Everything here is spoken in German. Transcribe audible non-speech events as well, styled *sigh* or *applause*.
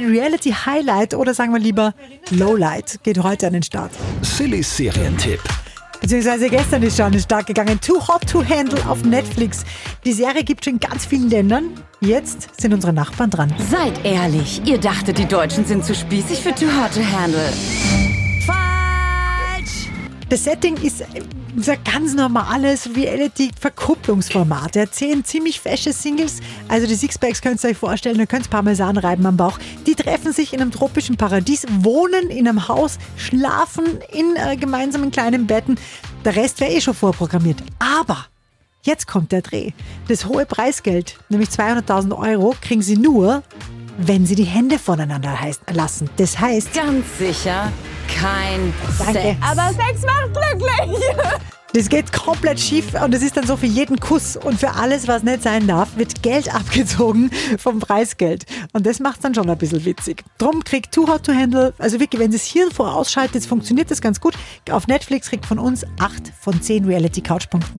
ein Reality-Highlight oder sagen wir lieber Lowlight geht heute an den Start. Sillys Serientipp. Beziehungsweise gestern ist schon an den Start gegangen. Too Hot to Handle auf Netflix. Die Serie gibt schon in ganz vielen Ländern. Jetzt sind unsere Nachbarn dran. Seid ehrlich, ihr dachtet, die Deutschen sind zu spießig für Too Hot to Handle. Falsch! Das Setting ist unser ganz normales Reality-Verkupplungsformat. Er zehn ziemlich fesche Singles, also die Sixpacks könnt ihr euch vorstellen, ihr könnt Parmesan reiben am Bauch. Die treffen sich in einem tropischen Paradies, wohnen in einem Haus, schlafen in äh, gemeinsamen kleinen Betten. Der Rest wäre eh schon vorprogrammiert. Aber jetzt kommt der Dreh. Das hohe Preisgeld, nämlich 200.000 Euro, kriegen sie nur, wenn sie die Hände voneinander lassen. Das heißt... Ganz sicher kein Danke. Sex. Aber Sex macht glücklich. Das geht komplett schief und es ist dann so für jeden Kuss und für alles, was nicht sein darf, wird Geld *laughs* abgezogen vom Preisgeld. Und das macht dann schon ein bisschen witzig. Drum kriegt Too Hot to Handle, also wirklich, wenn es hier vorausschaltet, funktioniert das ganz gut. Auf Netflix kriegt von uns 8 von 10 Reality Couch Punkten.